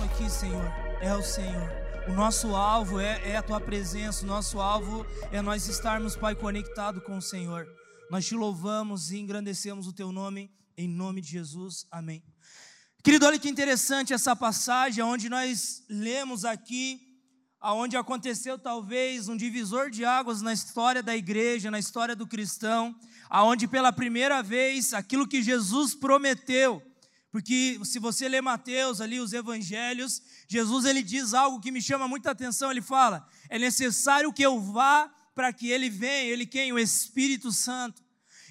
nosso aqui, Senhor, é o Senhor. O nosso alvo é, é a tua presença, o nosso alvo é nós estarmos, Pai, conectado com o Senhor. Nós te louvamos e engrandecemos o teu nome, em nome de Jesus. Amém. Querido, olha que interessante essa passagem, onde nós lemos aqui, aonde aconteceu talvez um divisor de águas na história da igreja, na história do cristão, aonde pela primeira vez aquilo que Jesus prometeu, porque se você ler Mateus ali, os evangelhos, Jesus ele diz algo que me chama muita atenção, ele fala: "É necessário que eu vá para que ele venha, ele quem? O Espírito Santo".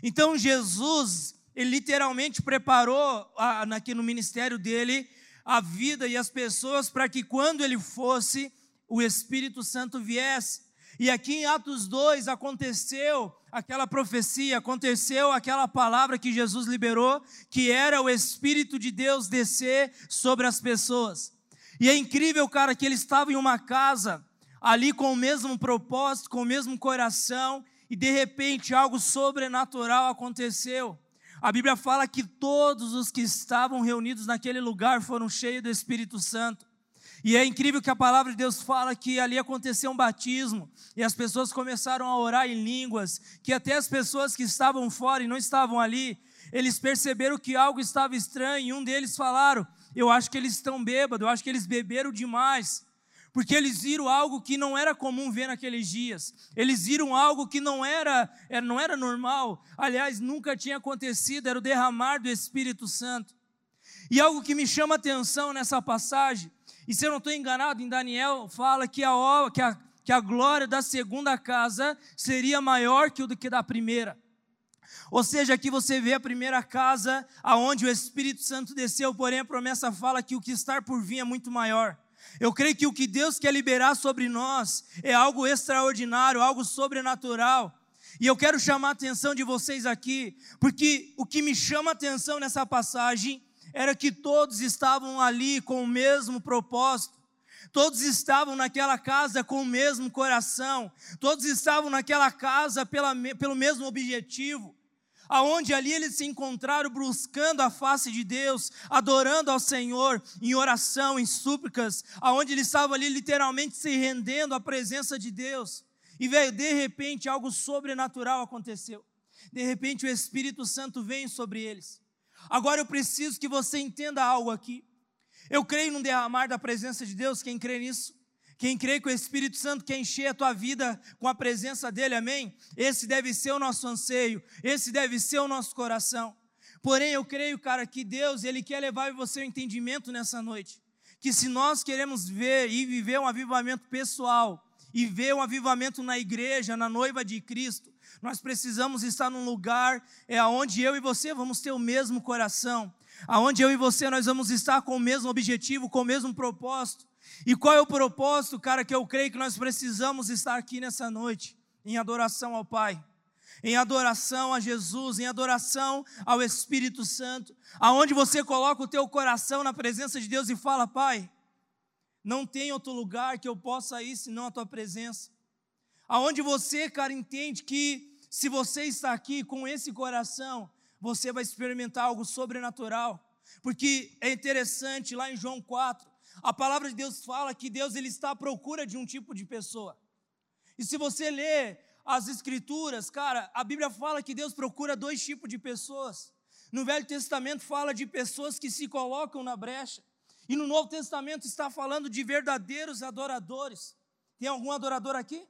Então Jesus, ele literalmente preparou aqui no ministério dele a vida e as pessoas para que quando ele fosse, o Espírito Santo viesse. E aqui em Atos 2 aconteceu aquela profecia, aconteceu aquela palavra que Jesus liberou, que era o Espírito de Deus descer sobre as pessoas. E é incrível, cara, que ele estava em uma casa, ali com o mesmo propósito, com o mesmo coração, e de repente algo sobrenatural aconteceu. A Bíblia fala que todos os que estavam reunidos naquele lugar foram cheios do Espírito Santo. E é incrível que a palavra de Deus fala que ali aconteceu um batismo e as pessoas começaram a orar em línguas, que até as pessoas que estavam fora e não estavam ali, eles perceberam que algo estava estranho e um deles falaram: "Eu acho que eles estão bêbados, eu acho que eles beberam demais". Porque eles viram algo que não era comum ver naqueles dias. Eles viram algo que não era, é, não era normal. Aliás, nunca tinha acontecido, era o derramar do Espírito Santo. E algo que me chama atenção nessa passagem e se eu não estou enganado, em Daniel fala que a, que, a, que a glória da segunda casa seria maior que o do que da primeira. Ou seja, aqui você vê a primeira casa aonde o Espírito Santo desceu, porém a promessa fala que o que está por vir é muito maior. Eu creio que o que Deus quer liberar sobre nós é algo extraordinário, algo sobrenatural. E eu quero chamar a atenção de vocês aqui, porque o que me chama a atenção nessa passagem era que todos estavam ali com o mesmo propósito, todos estavam naquela casa com o mesmo coração, todos estavam naquela casa pela, pelo mesmo objetivo. Aonde ali eles se encontraram buscando a face de Deus, adorando ao Senhor em oração, em súplicas, aonde eles estavam ali literalmente se rendendo à presença de Deus. E veio, de repente, algo sobrenatural aconteceu. De repente, o Espírito Santo veio sobre eles. Agora eu preciso que você entenda algo aqui. Eu creio no derramar da presença de Deus, quem crê nisso? Quem crê que o Espírito Santo quer encher a tua vida com a presença dele, amém? Esse deve ser o nosso anseio, esse deve ser o nosso coração. Porém, eu creio, cara, que Deus, ele quer levar você o entendimento nessa noite. Que se nós queremos ver e viver um avivamento pessoal, e ver um avivamento na igreja, na noiva de Cristo, nós precisamos estar num lugar é aonde eu e você vamos ter o mesmo coração, aonde eu e você nós vamos estar com o mesmo objetivo, com o mesmo propósito. E qual é o propósito, cara, que eu creio que nós precisamos estar aqui nessa noite? Em adoração ao Pai, em adoração a Jesus, em adoração ao Espírito Santo, aonde você coloca o teu coração na presença de Deus e fala: Pai, não tem outro lugar que eu possa ir senão a tua presença. Aonde você, cara, entende que se você está aqui com esse coração, você vai experimentar algo sobrenatural. Porque é interessante, lá em João 4, a palavra de Deus fala que Deus ele está à procura de um tipo de pessoa. E se você ler as escrituras, cara, a Bíblia fala que Deus procura dois tipos de pessoas. No Velho Testamento fala de pessoas que se colocam na brecha. E no Novo Testamento está falando de verdadeiros adoradores. Tem algum adorador aqui?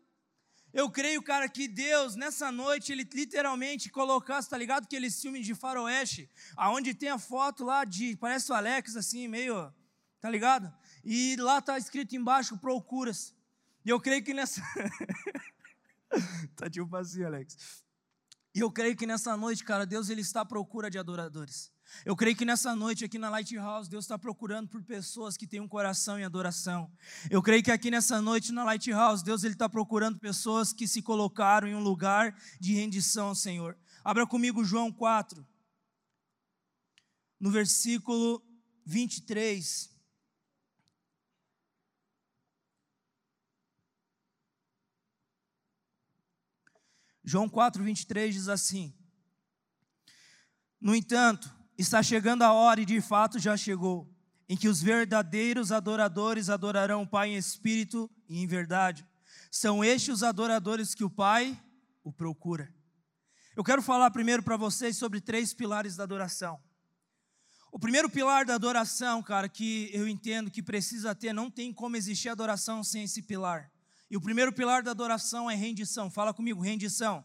Eu creio, cara, que Deus, nessa noite, Ele literalmente colocasse, tá ligado? Aqueles filmes de faroeste, aonde tem a foto lá de, parece o Alex, assim, meio, tá ligado? E lá tá escrito embaixo, procuras. E eu creio que nessa... tá tipo assim, Alex. E eu creio que nessa noite, cara, Deus, Ele está à procura de adoradores. Eu creio que nessa noite aqui na Lighthouse, Deus está procurando por pessoas que têm um coração em adoração. Eu creio que aqui nessa noite na Lighthouse, Deus está procurando pessoas que se colocaram em um lugar de rendição ao Senhor. Abra comigo João 4, no versículo 23. João 4, 23 diz assim: No entanto, Está chegando a hora, e de fato já chegou, em que os verdadeiros adoradores adorarão o Pai em espírito e em verdade. São estes os adoradores que o Pai o procura. Eu quero falar primeiro para vocês sobre três pilares da adoração. O primeiro pilar da adoração, cara, que eu entendo que precisa ter, não tem como existir adoração sem esse pilar. E o primeiro pilar da adoração é rendição. Fala comigo, rendição.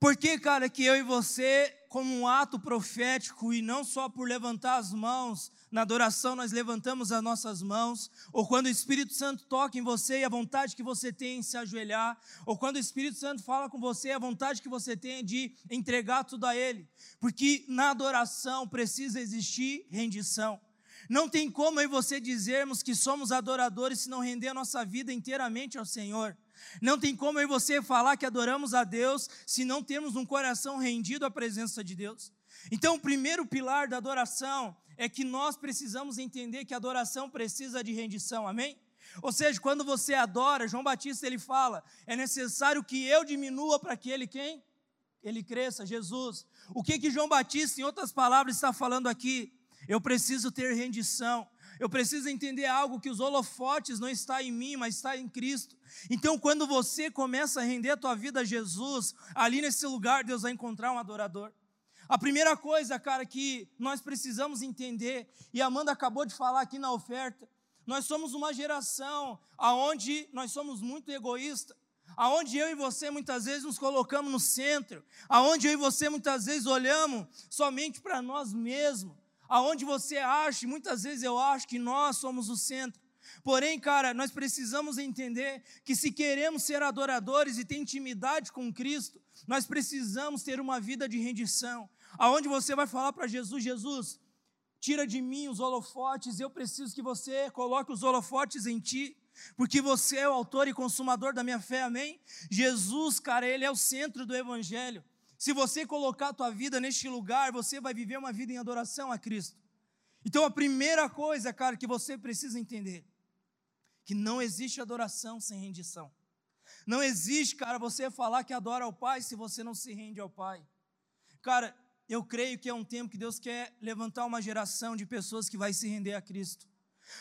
Por que, cara, que eu e você, como um ato profético, e não só por levantar as mãos, na adoração nós levantamos as nossas mãos, ou quando o Espírito Santo toca em você e a vontade que você tem em se ajoelhar, ou quando o Espírito Santo fala com você, a vontade que você tem de entregar tudo a Ele, porque na adoração precisa existir rendição. Não tem como eu e você dizermos que somos adoradores se não render a nossa vida inteiramente ao Senhor. Não tem como eu e você falar que adoramos a Deus se não temos um coração rendido à presença de Deus. Então, o primeiro pilar da adoração é que nós precisamos entender que a adoração precisa de rendição, amém? Ou seja, quando você adora, João Batista ele fala, é necessário que eu diminua para que ele quem? Ele cresça, Jesus. O que que João Batista, em outras palavras, está falando aqui? Eu preciso ter rendição. Eu preciso entender algo que os holofotes não está em mim, mas está em Cristo. Então, quando você começa a render a tua vida a Jesus, ali nesse lugar Deus vai encontrar um adorador. A primeira coisa, cara, que nós precisamos entender, e a Amanda acabou de falar aqui na oferta, nós somos uma geração aonde nós somos muito egoístas, aonde eu e você muitas vezes nos colocamos no centro, aonde eu e você muitas vezes olhamos somente para nós mesmos aonde você acha, muitas vezes eu acho que nós somos o centro. Porém, cara, nós precisamos entender que se queremos ser adoradores e ter intimidade com Cristo, nós precisamos ter uma vida de rendição, aonde você vai falar para Jesus, Jesus, tira de mim os holofotes, eu preciso que você coloque os holofotes em ti, porque você é o autor e consumador da minha fé, amém? Jesus, cara, ele é o centro do evangelho. Se você colocar a tua vida neste lugar, você vai viver uma vida em adoração a Cristo. Então a primeira coisa, cara, que você precisa entender, que não existe adoração sem rendição. Não existe, cara, você falar que adora ao Pai se você não se rende ao Pai. Cara, eu creio que é um tempo que Deus quer levantar uma geração de pessoas que vai se render a Cristo.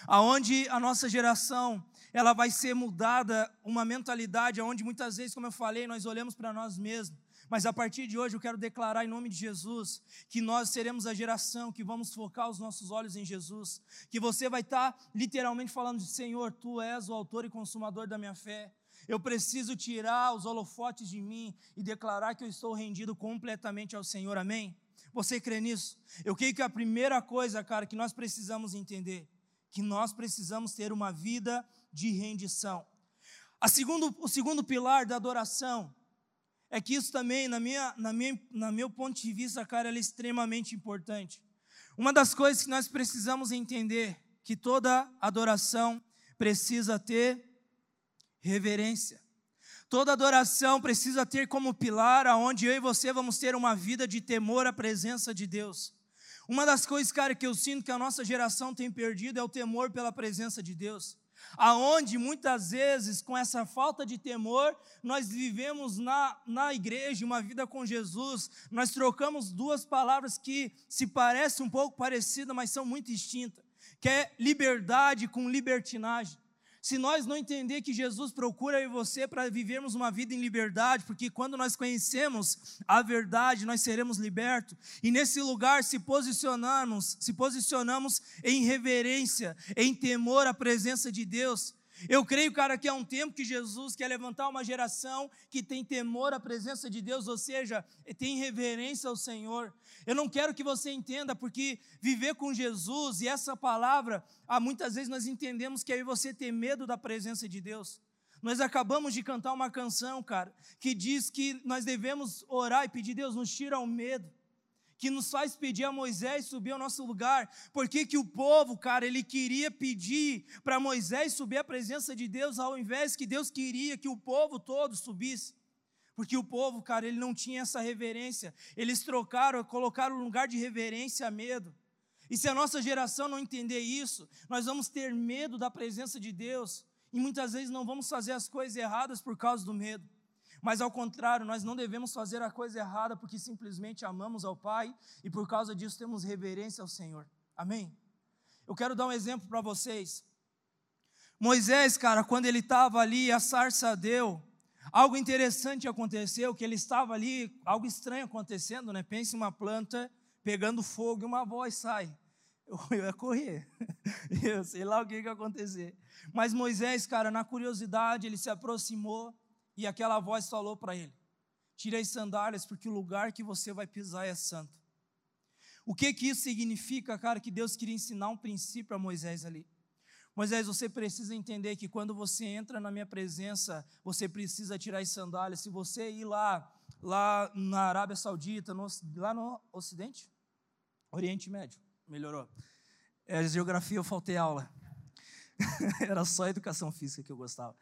Aonde a nossa geração, ela vai ser mudada uma mentalidade aonde muitas vezes, como eu falei, nós olhamos para nós mesmos mas a partir de hoje eu quero declarar em nome de Jesus que nós seremos a geração que vamos focar os nossos olhos em Jesus, que você vai estar literalmente falando de Senhor, tu és o autor e consumador da minha fé. Eu preciso tirar os holofotes de mim e declarar que eu estou rendido completamente ao Senhor. Amém? Você crê nisso? Eu creio que a primeira coisa, cara, que nós precisamos entender, que nós precisamos ter uma vida de rendição. Segundo, o segundo pilar da adoração é que isso também, na minha, na minha, na meu ponto de vista, cara, é extremamente importante. Uma das coisas que nós precisamos entender que toda adoração precisa ter reverência. Toda adoração precisa ter como pilar aonde eu e você vamos ter uma vida de temor à presença de Deus. Uma das coisas, cara, que eu sinto que a nossa geração tem perdido é o temor pela presença de Deus aonde muitas vezes, com essa falta de temor, nós vivemos na, na igreja uma vida com Jesus, nós trocamos duas palavras que se parecem um pouco parecidas, mas são muito distintas, que é liberdade com libertinagem. Se nós não entender que Jesus procura eu e você para vivermos uma vida em liberdade, porque quando nós conhecemos a verdade, nós seremos libertos. E nesse lugar se posicionarmos, se posicionamos em reverência, em temor à presença de Deus. Eu creio, cara, que é um tempo que Jesus quer levantar uma geração que tem temor à presença de Deus, ou seja, tem reverência ao Senhor. Eu não quero que você entenda, porque viver com Jesus e essa palavra, há muitas vezes nós entendemos que aí você ter medo da presença de Deus. Nós acabamos de cantar uma canção, cara, que diz que nós devemos orar e pedir, Deus, nos tira o medo que nos faz pedir a Moisés subir ao nosso lugar. Porque que o povo, cara, ele queria pedir para Moisés subir à presença de Deus, ao invés que Deus queria que o povo todo subisse. Porque o povo, cara, ele não tinha essa reverência. Eles trocaram, colocaram no lugar de reverência medo. E se a nossa geração não entender isso, nós vamos ter medo da presença de Deus. E muitas vezes não vamos fazer as coisas erradas por causa do medo. Mas ao contrário, nós não devemos fazer a coisa errada porque simplesmente amamos ao Pai e por causa disso temos reverência ao Senhor. Amém? Eu quero dar um exemplo para vocês. Moisés, cara, quando ele estava ali, a sarça deu, algo interessante aconteceu, que ele estava ali, algo estranho acontecendo, né? Pense em uma planta pegando fogo e uma voz sai. Eu, eu ia correr, eu sei lá o que ia acontecer. Mas Moisés, cara, na curiosidade, ele se aproximou e aquela voz falou para ele: Tire as sandálias, porque o lugar que você vai pisar é santo. O que que isso significa, cara? Que Deus queria ensinar um princípio a Moisés ali. Moisés, você precisa entender que quando você entra na minha presença, você precisa tirar as sandálias. Se você ir lá, lá na Arábia Saudita, no, lá no Ocidente, Oriente Médio, melhorou. É, geografia eu faltei aula. Era só educação física que eu gostava.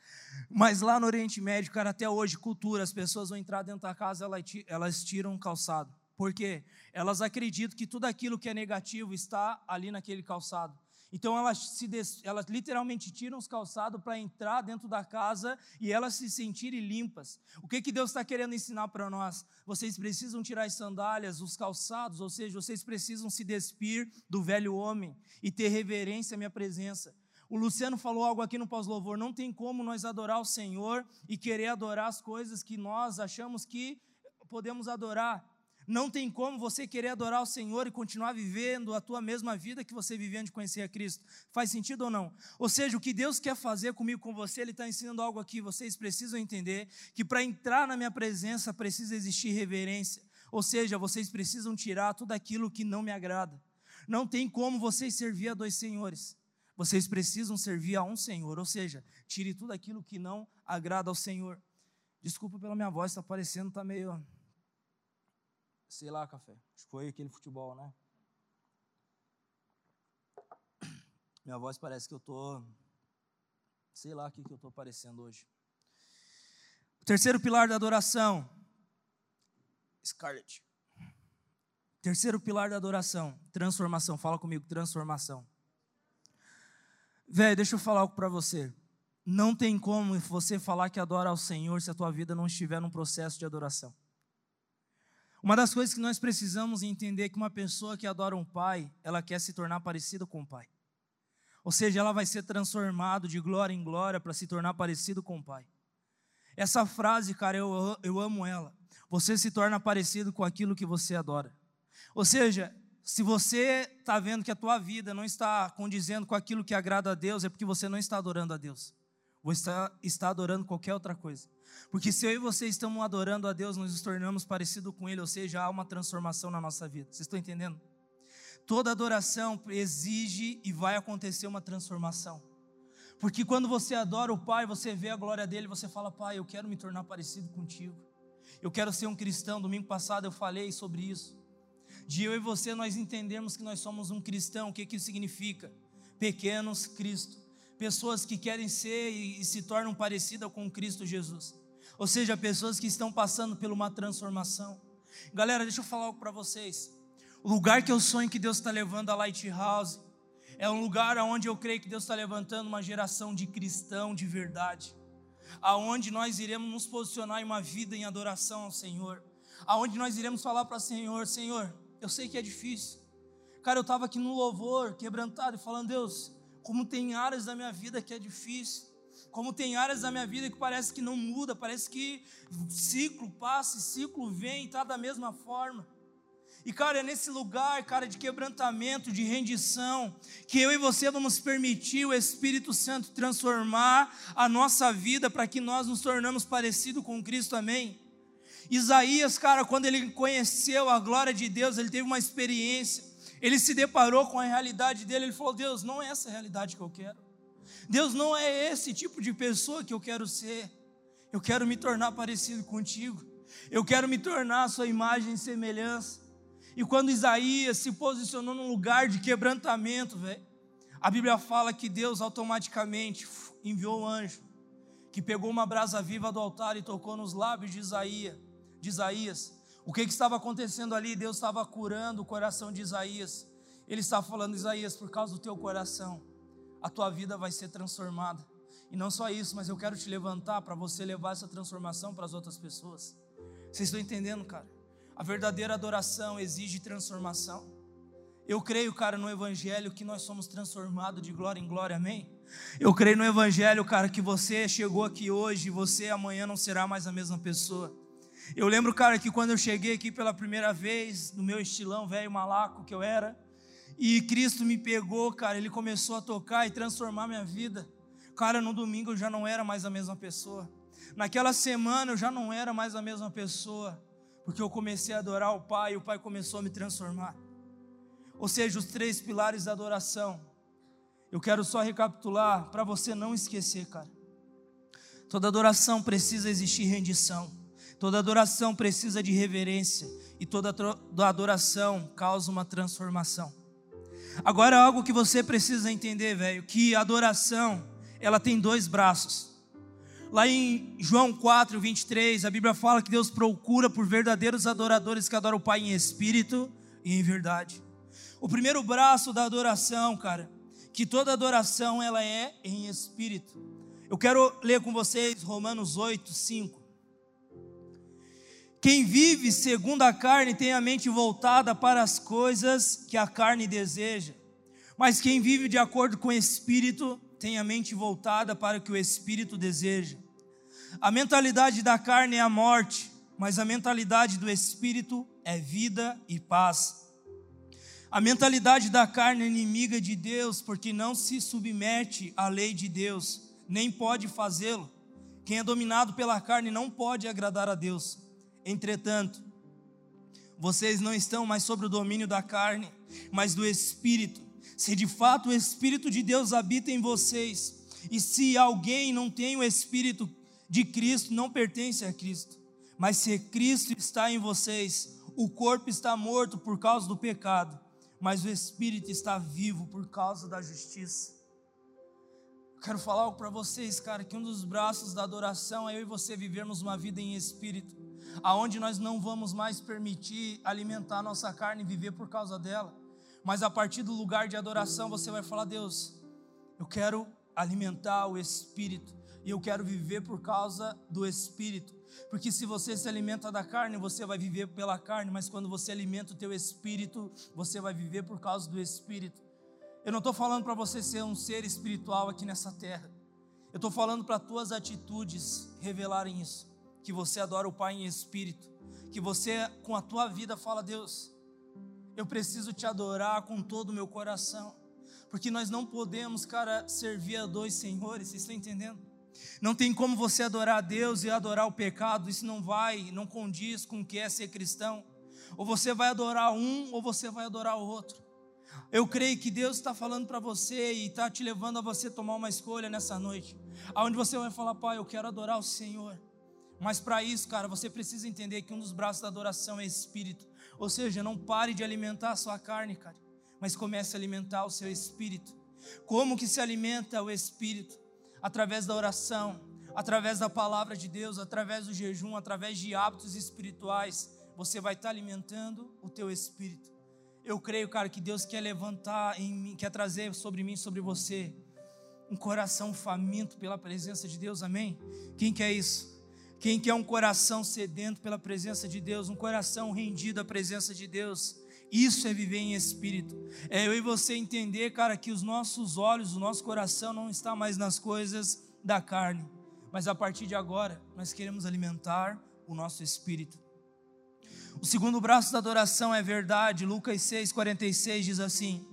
Mas lá no Oriente Médio, cara, até hoje, cultura, as pessoas vão entrar dentro da casa, elas tiram um calçado. Por quê? Elas acreditam que tudo aquilo que é negativo está ali naquele calçado. Então elas, se des, elas literalmente tiram os calçados para entrar dentro da casa e elas se sentirem limpas. O que, que Deus está querendo ensinar para nós? Vocês precisam tirar as sandálias, os calçados, ou seja, vocês precisam se despir do velho homem e ter reverência à minha presença. O Luciano falou algo aqui no pós-louvor: não tem como nós adorar o Senhor e querer adorar as coisas que nós achamos que podemos adorar. Não tem como você querer adorar o Senhor e continuar vivendo a tua mesma vida que você vivia antes de conhecer a Cristo. Faz sentido ou não? Ou seja, o que Deus quer fazer comigo, com você, Ele está ensinando algo aqui. Vocês precisam entender que para entrar na minha presença precisa existir reverência. Ou seja, vocês precisam tirar tudo aquilo que não me agrada. Não tem como vocês servir a dois senhores. Vocês precisam servir a um Senhor. Ou seja, tire tudo aquilo que não agrada ao Senhor. Desculpa pela minha voz, está parecendo, está meio sei lá, café. Acho que foi aquele futebol, né? Minha voz parece que eu tô, sei lá o que, que eu tô parecendo hoje. O terceiro pilar da adoração, Scarlett. Terceiro pilar da adoração, transformação. Fala comigo, transformação. Velho, deixa eu falar algo para você. Não tem como você falar que adora ao Senhor se a tua vida não estiver num processo de adoração. Uma das coisas que nós precisamos entender é que uma pessoa que adora um pai, ela quer se tornar parecida com o pai. Ou seja, ela vai ser transformado de glória em glória para se tornar parecido com o pai. Essa frase, cara, eu, eu amo ela. Você se torna parecido com aquilo que você adora. Ou seja, se você está vendo que a tua vida não está condizendo com aquilo que agrada a Deus, é porque você não está adorando a Deus. Você está, adorando qualquer outra coisa. Porque se eu e você estamos adorando a Deus, nós nos tornamos parecidos com Ele, ou seja, há uma transformação na nossa vida. Vocês estão entendendo? Toda adoração exige e vai acontecer uma transformação. Porque quando você adora o Pai, você vê a glória dele, você fala, Pai, eu quero me tornar parecido contigo. Eu quero ser um cristão. Domingo passado eu falei sobre isso. De eu e você nós entendermos que nós somos um cristão, o que, que isso significa? Pequenos Cristo. Pessoas que querem ser e, e se tornam parecidas com Cristo Jesus ou seja, pessoas que estão passando por uma transformação. Galera, deixa eu falar algo para vocês. O lugar que eu sonho que Deus está levando a Lighthouse é um lugar onde eu creio que Deus está levantando uma geração de cristão de verdade, aonde nós iremos nos posicionar em uma vida em adoração ao Senhor, aonde nós iremos falar para o Senhor, Senhor, eu sei que é difícil. Cara, eu estava aqui no louvor, quebrantado, e falando, Deus, como tem áreas da minha vida que é difícil. Como tem áreas da minha vida que parece que não muda, parece que ciclo passa, ciclo vem e está da mesma forma. E, cara, é nesse lugar, cara, de quebrantamento, de rendição, que eu e você vamos permitir o Espírito Santo transformar a nossa vida para que nós nos tornamos parecidos com Cristo, amém? Isaías, cara, quando ele conheceu a glória de Deus, ele teve uma experiência, ele se deparou com a realidade dele, ele falou: Deus, não é essa a realidade que eu quero. Deus não é esse tipo de pessoa que eu quero ser. Eu quero me tornar parecido contigo. Eu quero me tornar a sua imagem e semelhança. E quando Isaías se posicionou num lugar de quebrantamento, velho, a Bíblia fala que Deus automaticamente enviou um anjo que pegou uma brasa viva do altar e tocou nos lábios de Isaías. De Isaías. O que, que estava acontecendo ali? Deus estava curando o coração de Isaías. Ele estava falando, Isaías, por causa do teu coração a tua vida vai ser transformada. E não só isso, mas eu quero te levantar para você levar essa transformação para as outras pessoas. Vocês estão entendendo, cara? A verdadeira adoração exige transformação. Eu creio, cara, no Evangelho que nós somos transformados de glória em glória, amém? Eu creio no Evangelho, cara, que você chegou aqui hoje e você amanhã não será mais a mesma pessoa. Eu lembro, cara, que quando eu cheguei aqui pela primeira vez, no meu estilão velho malaco que eu era, e Cristo me pegou, cara, Ele começou a tocar e transformar minha vida. Cara, no domingo eu já não era mais a mesma pessoa. Naquela semana eu já não era mais a mesma pessoa, porque eu comecei a adorar o Pai e o Pai começou a me transformar. Ou seja, os três pilares da adoração. Eu quero só recapitular para você não esquecer, cara. Toda adoração precisa existir rendição. Toda adoração precisa de reverência e toda adoração causa uma transformação. Agora algo que você precisa entender, velho, que adoração, ela tem dois braços. Lá em João 4, 23, a Bíblia fala que Deus procura por verdadeiros adoradores que adoram o Pai em espírito e em verdade. O primeiro braço da adoração, cara, que toda adoração ela é em espírito. Eu quero ler com vocês Romanos 8, 5. Quem vive segundo a carne tem a mente voltada para as coisas que a carne deseja, mas quem vive de acordo com o espírito tem a mente voltada para o que o espírito deseja. A mentalidade da carne é a morte, mas a mentalidade do espírito é vida e paz. A mentalidade da carne é inimiga de Deus, porque não se submete à lei de Deus, nem pode fazê-lo. Quem é dominado pela carne não pode agradar a Deus. Entretanto, vocês não estão mais sob o domínio da carne, mas do Espírito. Se de fato o Espírito de Deus habita em vocês, e se alguém não tem o Espírito de Cristo, não pertence a Cristo. Mas se Cristo está em vocês, o corpo está morto por causa do pecado, mas o Espírito está vivo por causa da justiça. Quero falar algo para vocês, cara, que um dos braços da adoração é eu e você vivermos uma vida em espírito, aonde nós não vamos mais permitir alimentar a nossa carne e viver por causa dela, mas a partir do lugar de adoração você vai falar: Deus, eu quero alimentar o espírito e eu quero viver por causa do espírito. Porque se você se alimenta da carne, você vai viver pela carne, mas quando você alimenta o teu espírito, você vai viver por causa do espírito. Eu não estou falando para você ser um ser espiritual aqui nessa terra. Eu estou falando para tuas atitudes revelarem isso. Que você adora o Pai em espírito. Que você, com a tua vida, fala: Deus, eu preciso te adorar com todo o meu coração. Porque nós não podemos, cara, servir a dois senhores. Vocês estão entendendo? Não tem como você adorar a Deus e adorar o pecado. Isso não vai, não condiz com o que é ser cristão. Ou você vai adorar um, ou você vai adorar o outro. Eu creio que Deus está falando para você e está te levando a você tomar uma escolha nessa noite, aonde você vai falar, Pai, eu quero adorar o Senhor. Mas para isso, cara, você precisa entender que um dos braços da adoração é espírito. Ou seja, não pare de alimentar a sua carne, cara, mas comece a alimentar o seu espírito. Como que se alimenta o espírito? Através da oração, através da palavra de Deus, através do jejum, através de hábitos espirituais, você vai estar alimentando o teu espírito. Eu creio, cara, que Deus quer levantar em mim, quer trazer sobre mim, sobre você, um coração faminto pela presença de Deus, amém? Quem quer isso? Quem quer um coração sedento pela presença de Deus, um coração rendido à presença de Deus? Isso é viver em espírito. É eu e você entender, cara, que os nossos olhos, o nosso coração não está mais nas coisas da carne, mas a partir de agora nós queremos alimentar o nosso espírito. O segundo braço da adoração é verdade. Lucas 6,46 diz assim: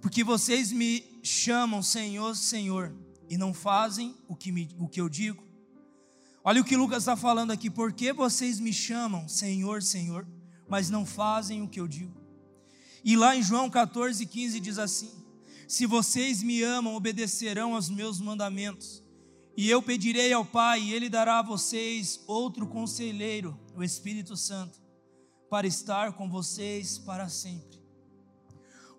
Porque vocês me chamam Senhor, Senhor, e não fazem o que, me, o que eu digo. Olha o que Lucas está falando aqui. Por que vocês me chamam Senhor, Senhor, mas não fazem o que eu digo? E lá em João 14,15 diz assim: Se vocês me amam, obedecerão aos meus mandamentos. E eu pedirei ao Pai, e Ele dará a vocês outro conselheiro, o Espírito Santo para estar com vocês para sempre.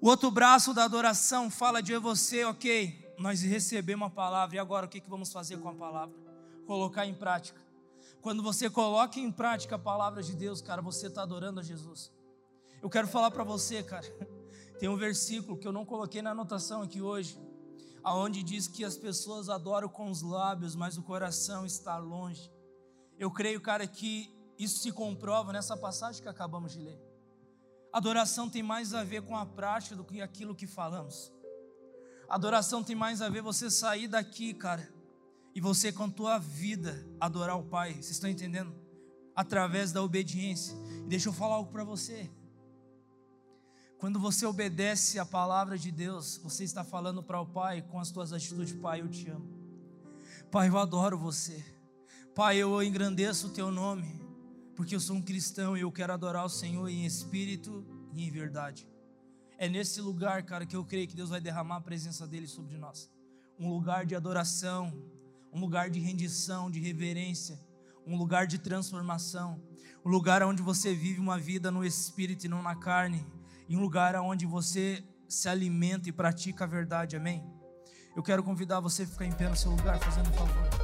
O outro braço da adoração fala de você, ok, nós recebemos a palavra, e agora o que vamos fazer com a palavra? Colocar em prática. Quando você coloca em prática a palavra de Deus, cara, você está adorando a Jesus. Eu quero falar para você, cara, tem um versículo que eu não coloquei na anotação aqui hoje, aonde diz que as pessoas adoram com os lábios, mas o coração está longe. Eu creio, cara, que isso se comprova nessa passagem que acabamos de ler. Adoração tem mais a ver com a prática do que aquilo que falamos. Adoração tem mais a ver você sair daqui, cara, e você com a tua vida adorar o Pai. Vocês estão entendendo? Através da obediência. Deixa eu falar algo para você. Quando você obedece a palavra de Deus, você está falando para o Pai com as tuas atitudes, Pai, eu te amo. Pai, eu adoro você. Pai, eu engrandeço o teu nome, porque eu sou um cristão e eu quero adorar o Senhor em espírito e em verdade. É nesse lugar, cara, que eu creio que Deus vai derramar a presença dele sobre nós. Um lugar de adoração, um lugar de rendição, de reverência, um lugar de transformação, um lugar onde você vive uma vida no espírito e não na carne, e um lugar onde você se alimenta e pratica a verdade, amém? Eu quero convidar você a ficar em pé no seu lugar, fazendo um favor.